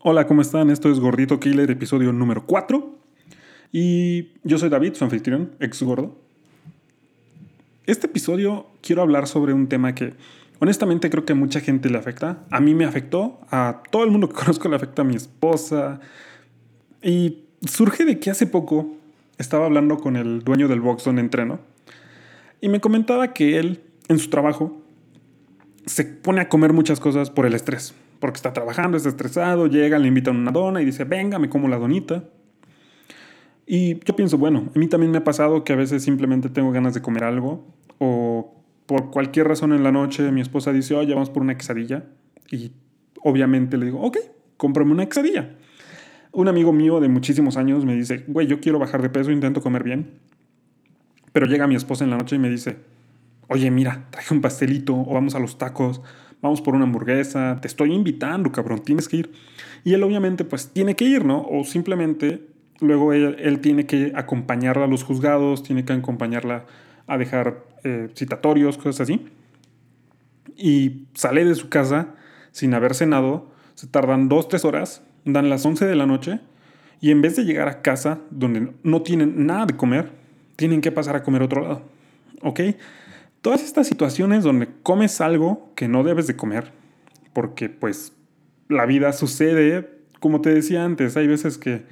Hola, ¿cómo están? Esto es Gordito Killer, episodio número 4. Y yo soy David, su anfitrión, ex gordo. Este episodio quiero hablar sobre un tema que honestamente creo que a mucha gente le afecta. A mí me afectó, a todo el mundo que conozco le afecta a mi esposa. Y surge de que hace poco estaba hablando con el dueño del box donde entreno. Y me comentaba que él, en su trabajo, se pone a comer muchas cosas por el estrés porque está trabajando, está estresado, llega, le invitan una dona y dice, venga, me como la donita. Y yo pienso, bueno, a mí también me ha pasado que a veces simplemente tengo ganas de comer algo o por cualquier razón en la noche mi esposa dice, oye, vamos por una quesadilla. Y obviamente le digo, ok, cómprame una quesadilla. Un amigo mío de muchísimos años me dice, güey, yo quiero bajar de peso, intento comer bien. Pero llega mi esposa en la noche y me dice, oye, mira, traje un pastelito o vamos a los tacos vamos por una hamburguesa, te estoy invitando, cabrón, tienes que ir. Y él obviamente pues tiene que ir, ¿no? O simplemente luego él, tiene que acompañarla a los juzgados, tiene que acompañarla a dejar eh, citatorios, cosas así. Y sale de su casa sin haber cenado, se tardan dos, tres horas, dan las 11 de la noche y en vez de llegar a casa donde no tienen nada de comer, tienen que pasar a comer otro lado. ¿Ok? Todas estas situaciones donde comes algo que no debes de comer, porque pues la vida sucede, como te decía antes, hay veces que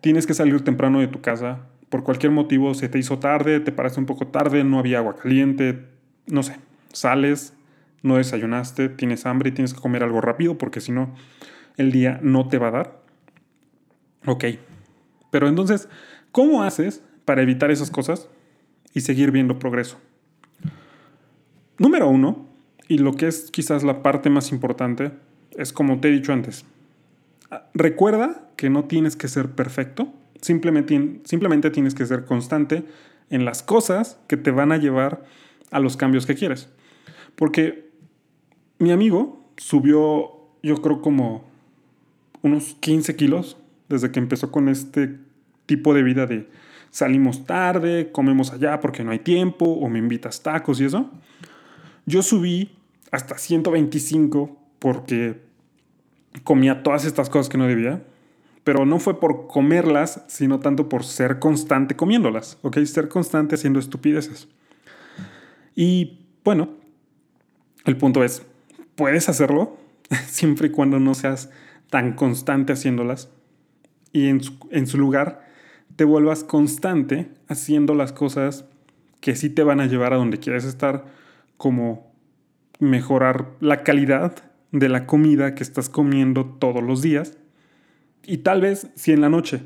tienes que salir temprano de tu casa, por cualquier motivo se te hizo tarde, te paraste un poco tarde, no había agua caliente, no sé, sales, no desayunaste, tienes hambre y tienes que comer algo rápido porque si no, el día no te va a dar. Ok, pero entonces, ¿cómo haces para evitar esas cosas y seguir viendo progreso? Número uno, y lo que es quizás la parte más importante, es como te he dicho antes. Recuerda que no tienes que ser perfecto, simplemente, simplemente tienes que ser constante en las cosas que te van a llevar a los cambios que quieres. Porque mi amigo subió, yo creo, como unos 15 kilos desde que empezó con este tipo de vida de salimos tarde, comemos allá porque no hay tiempo, o me invitas tacos y eso. Yo subí hasta 125 porque comía todas estas cosas que no debía, pero no fue por comerlas, sino tanto por ser constante comiéndolas, ¿ok? Ser constante haciendo estupideces. Y bueno, el punto es, puedes hacerlo siempre y cuando no seas tan constante haciéndolas y en su, en su lugar te vuelvas constante haciendo las cosas que sí te van a llevar a donde quieres estar como mejorar la calidad de la comida que estás comiendo todos los días. Y tal vez si en la noche,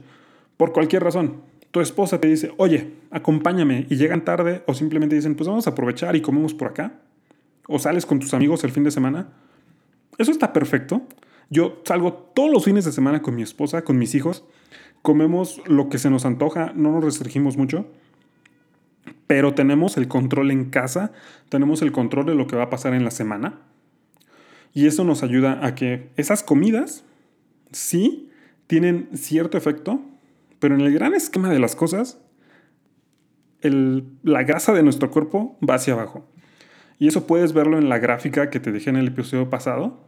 por cualquier razón, tu esposa te dice, oye, acompáñame y llegan tarde o simplemente dicen, pues vamos a aprovechar y comemos por acá, o sales con tus amigos el fin de semana, eso está perfecto. Yo salgo todos los fines de semana con mi esposa, con mis hijos, comemos lo que se nos antoja, no nos restringimos mucho pero tenemos el control en casa, tenemos el control de lo que va a pasar en la semana. Y eso nos ayuda a que esas comidas, sí, tienen cierto efecto, pero en el gran esquema de las cosas, la grasa de nuestro cuerpo va hacia abajo. Y eso puedes verlo en la gráfica que te dejé en el episodio pasado.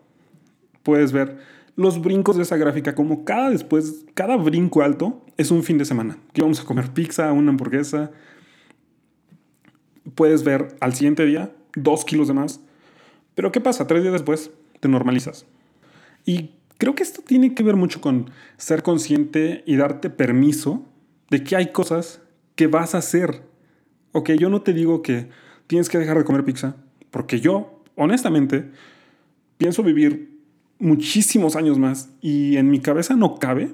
Puedes ver los brincos de esa gráfica, como cada después, cada brinco alto es un fin de semana. Que vamos a comer pizza, una hamburguesa, puedes ver al siguiente día dos kilos de más. Pero ¿qué pasa? Tres días después te normalizas. Y creo que esto tiene que ver mucho con ser consciente y darte permiso de que hay cosas que vas a hacer. Ok, yo no te digo que tienes que dejar de comer pizza, porque yo, honestamente, pienso vivir muchísimos años más y en mi cabeza no cabe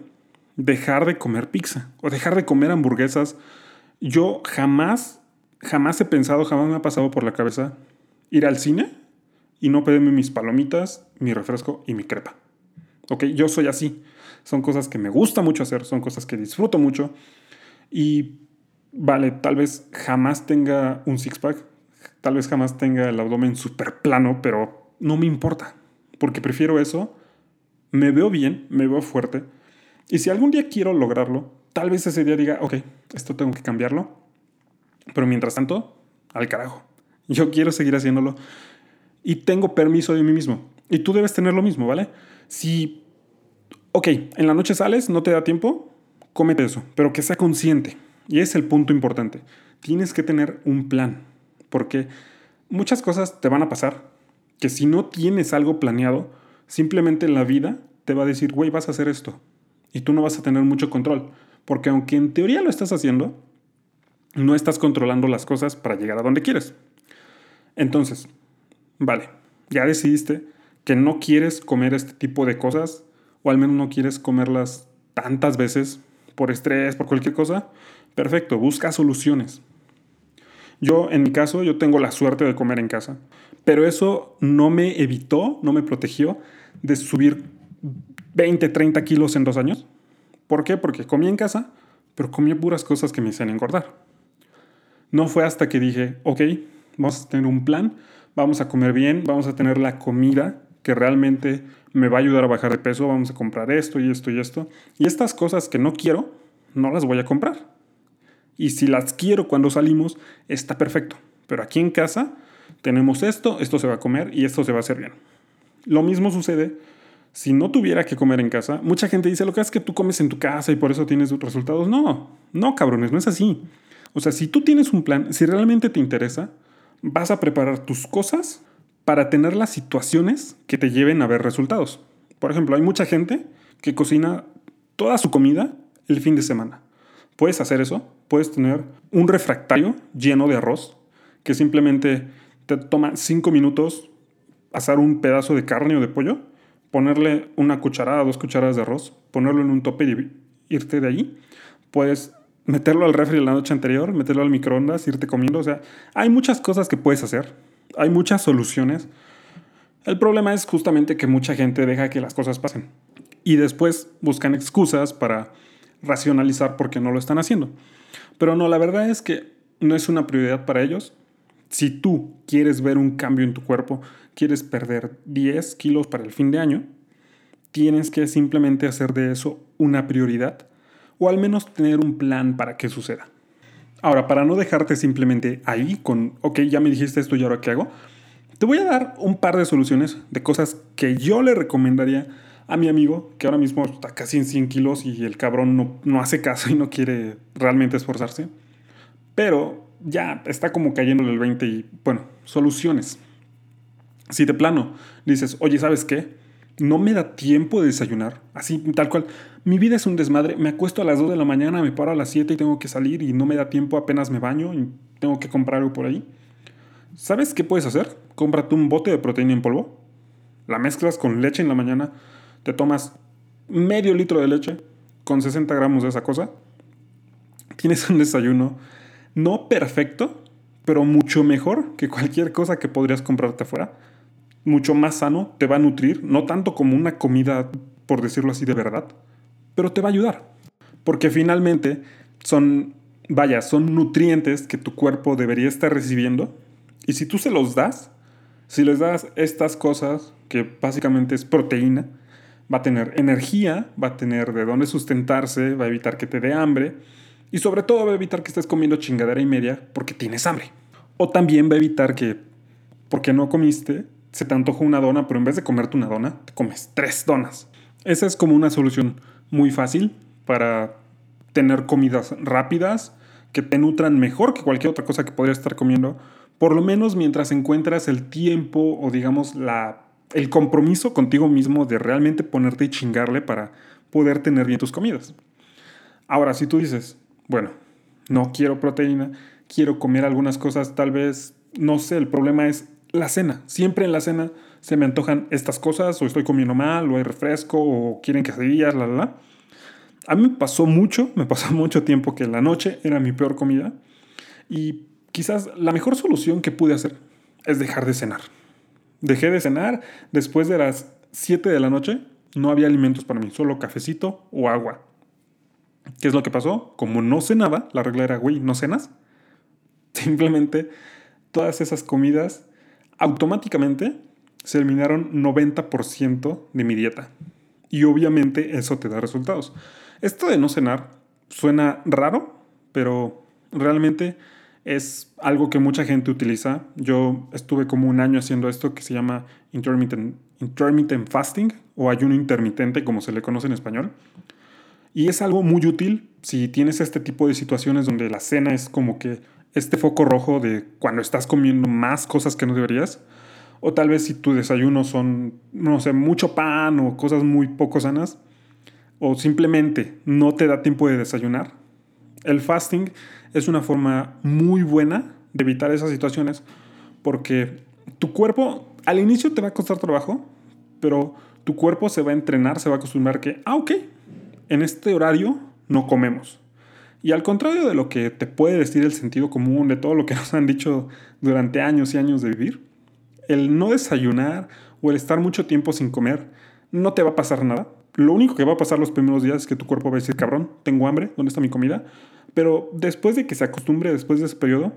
dejar de comer pizza o dejar de comer hamburguesas. Yo jamás jamás he pensado, jamás me ha pasado por la cabeza ir al cine y no pedirme mis palomitas, mi refresco y mi crepa. Ok, yo soy así. Son cosas que me gusta mucho hacer, son cosas que disfruto mucho. Y vale, tal vez jamás tenga un six-pack, tal vez jamás tenga el abdomen súper plano, pero no me importa, porque prefiero eso. Me veo bien, me veo fuerte. Y si algún día quiero lograrlo, tal vez ese día diga, ok, esto tengo que cambiarlo pero mientras tanto, al carajo. Yo quiero seguir haciéndolo y tengo permiso de mí mismo. Y tú debes tener lo mismo, ¿vale? Si ok, en la noche sales, no te da tiempo, cómete eso, pero que sea consciente. Y es el punto importante. Tienes que tener un plan, porque muchas cosas te van a pasar que si no tienes algo planeado, simplemente la vida te va a decir, güey, vas a hacer esto. Y tú no vas a tener mucho control. Porque aunque en teoría lo estás haciendo, no estás controlando las cosas para llegar a donde quieres. Entonces, vale, ya decidiste que no quieres comer este tipo de cosas, o al menos no quieres comerlas tantas veces por estrés, por cualquier cosa. Perfecto, busca soluciones. Yo, en mi caso, yo tengo la suerte de comer en casa, pero eso no me evitó, no me protegió de subir 20, 30 kilos en dos años. ¿Por qué? Porque comí en casa, pero comía puras cosas que me hacían engordar. No fue hasta que dije, ok, vamos a tener un plan, vamos a comer bien, vamos a tener la comida que realmente me va a ayudar a bajar de peso, vamos a comprar esto y esto y esto. Y estas cosas que no quiero, no las voy a comprar. Y si las quiero cuando salimos, está perfecto. Pero aquí en casa tenemos esto, esto se va a comer y esto se va a hacer bien. Lo mismo sucede si no tuviera que comer en casa. Mucha gente dice, lo que es que tú comes en tu casa y por eso tienes resultados. No, no, cabrones, no es así. O sea, si tú tienes un plan, si realmente te interesa, vas a preparar tus cosas para tener las situaciones que te lleven a ver resultados. Por ejemplo, hay mucha gente que cocina toda su comida el fin de semana. Puedes hacer eso, puedes tener un refractario lleno de arroz que simplemente te toma cinco minutos asar un pedazo de carne o de pollo, ponerle una cucharada, dos cucharadas de arroz, ponerlo en un tope y irte de ahí. Puedes meterlo al refri la noche anterior, meterlo al microondas, irte comiendo. O sea, hay muchas cosas que puedes hacer hay muchas soluciones. El problema es justamente que mucha gente deja que las cosas pasen y después buscan excusas para racionalizar por qué no lo están haciendo. Pero no, la verdad es que no es una prioridad para ellos. Si tú quieres ver un cambio en tu cuerpo, quieres perder 10 kilos para el fin de año, tienes que simplemente hacer de eso una prioridad o al menos tener un plan para que suceda. Ahora, para no dejarte simplemente ahí con, ok, ya me dijiste esto y ahora qué hago, te voy a dar un par de soluciones de cosas que yo le recomendaría a mi amigo, que ahora mismo está casi en 100 kilos y el cabrón no, no hace caso y no quiere realmente esforzarse, pero ya está como cayendo el 20 y, bueno, soluciones. Si de plano dices, oye, ¿sabes qué? No me da tiempo de desayunar, así tal cual. Mi vida es un desmadre, me acuesto a las 2 de la mañana, me paro a las 7 y tengo que salir y no me da tiempo, apenas me baño y tengo que comprar algo por ahí. ¿Sabes qué puedes hacer? Cómprate un bote de proteína en polvo, la mezclas con leche en la mañana, te tomas medio litro de leche con 60 gramos de esa cosa, tienes un desayuno no perfecto, pero mucho mejor que cualquier cosa que podrías comprarte afuera mucho más sano, te va a nutrir, no tanto como una comida, por decirlo así, de verdad, pero te va a ayudar. Porque finalmente son, vaya, son nutrientes que tu cuerpo debería estar recibiendo. Y si tú se los das, si les das estas cosas, que básicamente es proteína, va a tener energía, va a tener de dónde sustentarse, va a evitar que te dé hambre y sobre todo va a evitar que estés comiendo chingadera y media porque tienes hambre. O también va a evitar que, porque no comiste, se te antoja una dona, pero en vez de comerte una dona, te comes tres donas. Esa es como una solución muy fácil para tener comidas rápidas que te nutran mejor que cualquier otra cosa que podrías estar comiendo, por lo menos mientras encuentras el tiempo o digamos la, el compromiso contigo mismo de realmente ponerte y chingarle para poder tener bien tus comidas. Ahora, si tú dices, bueno, no quiero proteína, quiero comer algunas cosas, tal vez, no sé, el problema es la cena. Siempre en la cena se me antojan estas cosas, o estoy comiendo mal, o hay refresco, o quieren quesadillas, la, la, la. A mí pasó mucho, me pasó mucho tiempo que la noche era mi peor comida. Y quizás la mejor solución que pude hacer es dejar de cenar. Dejé de cenar después de las 7 de la noche. No había alimentos para mí, solo cafecito o agua. ¿Qué es lo que pasó? Como no cenaba, la regla era, güey, no cenas. Simplemente todas esas comidas automáticamente se eliminaron 90% de mi dieta. Y obviamente eso te da resultados. Esto de no cenar suena raro, pero realmente Es algo que mucha gente utiliza. Yo estuve como un año haciendo esto que se llama intermittent, intermittent fasting o ayuno intermitente, como se le conoce en español. Y es algo muy útil si tienes este tipo de situaciones donde la cena es como que este foco rojo de cuando estás comiendo más cosas que no deberías. O tal vez si tu desayuno son, no sé, mucho pan o cosas muy poco sanas. O simplemente no te da tiempo de desayunar. El fasting es una forma muy buena de evitar esas situaciones porque tu cuerpo al inicio te va a costar trabajo, pero tu cuerpo se va a entrenar, se va a acostumbrar que, ah, ok, en este horario no comemos. Y al contrario de lo que te puede decir el sentido común de todo lo que nos han dicho durante años y años de vivir, el no desayunar o el estar mucho tiempo sin comer no te va a pasar nada. Lo único que va a pasar los primeros días es que tu cuerpo va a decir, cabrón, tengo hambre, ¿dónde está mi comida? Pero después de que se acostumbre, después de ese periodo,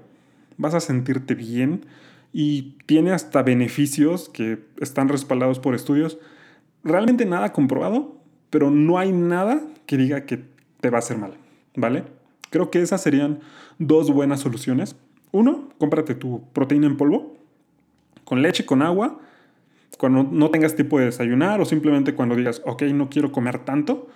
vas a sentirte bien y tiene hasta beneficios que están respaldados por estudios. Realmente nada comprobado, pero no hay nada que diga que te va a hacer mal, ¿vale? Creo que esas serían dos buenas soluciones. Uno, cómprate tu proteína en polvo, con leche, con agua, cuando no tengas tiempo de desayunar o simplemente cuando digas, ok, no quiero comer tanto,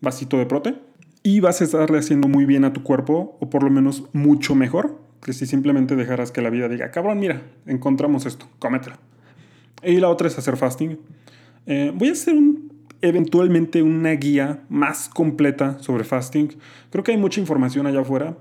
vasito de prote, y vas a estarle haciendo muy bien a tu cuerpo, o por lo menos mucho mejor, que si simplemente dejaras que la vida diga, cabrón, mira, encontramos esto, cómetelo. Y la otra es hacer fasting. Eh, voy a hacer un, eventualmente una guía más completa sobre fasting. Creo que hay mucha información allá afuera,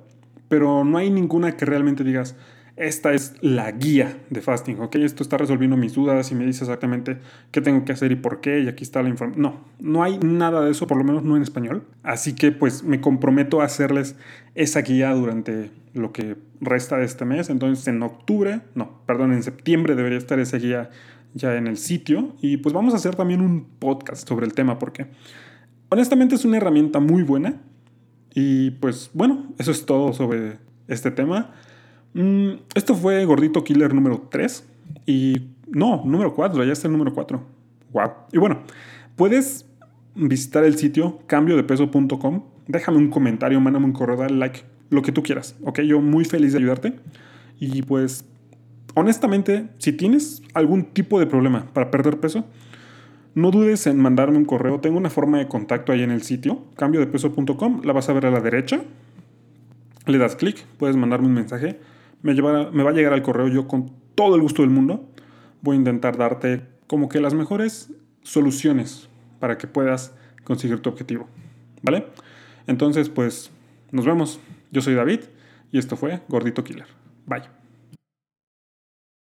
pero no hay ninguna que realmente digas, esta es la guía de fasting, ¿ok? Esto está resolviendo mis dudas y me dice exactamente qué tengo que hacer y por qué, y aquí está la información. No, no hay nada de eso, por lo menos no en español. Así que pues me comprometo a hacerles esa guía durante lo que resta de este mes. Entonces en octubre, no, perdón, en septiembre debería estar esa guía ya en el sitio. Y pues vamos a hacer también un podcast sobre el tema porque honestamente es una herramienta muy buena. Y pues bueno, eso es todo sobre este tema. Mm, esto fue Gordito Killer número 3. Y no, número 4, ya está el número 4. Wow. Y bueno, puedes visitar el sitio cambiodepeso.com. Déjame un comentario, mándame un correo, dale like, lo que tú quieras. Ok, yo muy feliz de ayudarte. Y pues, honestamente, si tienes algún tipo de problema para perder peso, no dudes en mandarme un correo. Tengo una forma de contacto ahí en el sitio, cambiodepeso.com. La vas a ver a la derecha. Le das clic, puedes mandarme un mensaje me, me va a llegar al correo yo con todo el gusto del mundo. Voy a intentar darte como que las mejores soluciones para que puedas conseguir tu objetivo. ¿Vale? Entonces, pues nos vemos. Yo soy David y esto fue Gordito Killer. Bye.